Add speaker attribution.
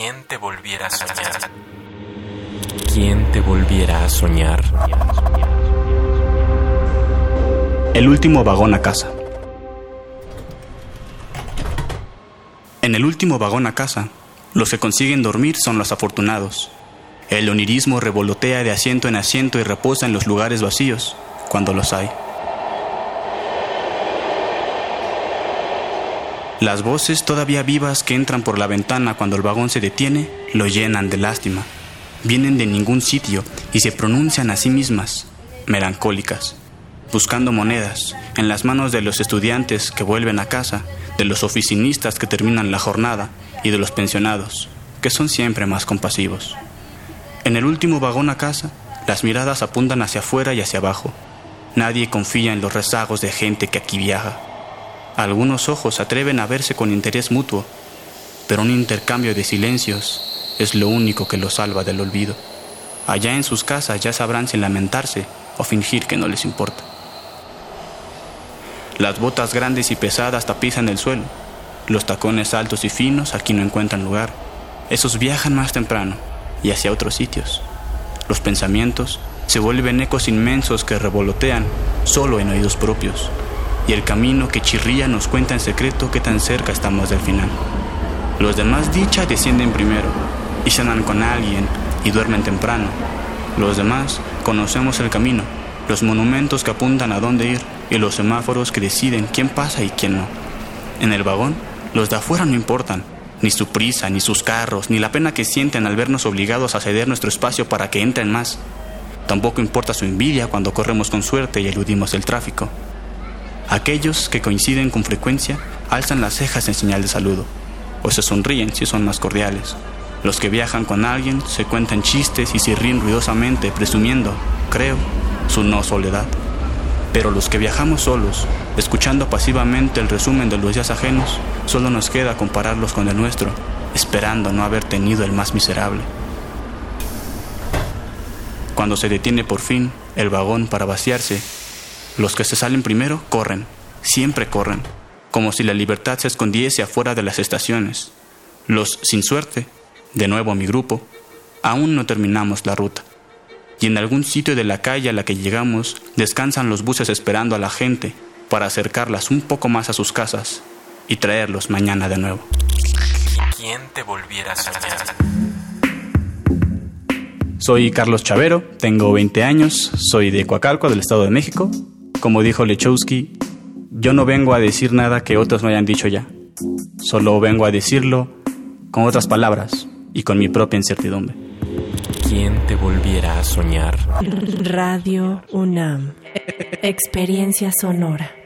Speaker 1: ¿Quién te volviera a soñar? ¿Quién te volviera a soñar?
Speaker 2: El último vagón a casa. En el último vagón a casa, los que consiguen dormir son los afortunados. El onirismo revolotea de asiento en asiento y reposa en los lugares vacíos, cuando los hay. Las voces todavía vivas que entran por la ventana cuando el vagón se detiene lo llenan de lástima. Vienen de ningún sitio y se pronuncian a sí mismas, melancólicas, buscando monedas en las manos de los estudiantes que vuelven a casa, de los oficinistas que terminan la jornada y de los pensionados, que son siempre más compasivos. En el último vagón a casa, las miradas apuntan hacia afuera y hacia abajo. Nadie confía en los rezagos de gente que aquí viaja. Algunos ojos atreven a verse con interés mutuo, pero un intercambio de silencios es lo único que los salva del olvido. Allá en sus casas ya sabrán si lamentarse o fingir que no les importa. Las botas grandes y pesadas tapizan el suelo. Los tacones altos y finos aquí no encuentran lugar. Esos viajan más temprano y hacia otros sitios. Los pensamientos se vuelven ecos inmensos que revolotean solo en oídos propios y el camino que chirría nos cuenta en secreto qué tan cerca estamos del final. Los demás dicha descienden primero y cenan con alguien y duermen temprano. Los demás conocemos el camino, los monumentos que apuntan a dónde ir y los semáforos que deciden quién pasa y quién no. En el vagón, los de afuera no importan, ni su prisa, ni sus carros, ni la pena que sienten al vernos obligados a ceder nuestro espacio para que entren más. Tampoco importa su envidia cuando corremos con suerte y eludimos el tráfico. Aquellos que coinciden con frecuencia alzan las cejas en señal de saludo, o se sonríen si son más cordiales. Los que viajan con alguien se cuentan chistes y se ríen ruidosamente, presumiendo, creo, su no soledad. Pero los que viajamos solos, escuchando pasivamente el resumen de los días ajenos, solo nos queda compararlos con el nuestro, esperando no haber tenido el más miserable. Cuando se detiene por fin el vagón para vaciarse, los que se salen primero corren, siempre corren, como si la libertad se escondiese afuera de las estaciones. Los sin suerte, de nuevo mi grupo, aún no terminamos la ruta. Y en algún sitio de la calle a la que llegamos descansan los buses esperando a la gente para acercarlas un poco más a sus casas y traerlos mañana de nuevo.
Speaker 1: ¿Quién te volviera a soñar?
Speaker 2: Soy Carlos Chavero, tengo 20 años, soy de Coacalco, del Estado de México, como dijo Lechowski, yo no vengo a decir nada que otros no hayan dicho ya. Solo vengo a decirlo con otras palabras y con mi propia incertidumbre.
Speaker 1: ¿Quién te volviera a soñar?
Speaker 3: Radio UNAM. Experiencia sonora.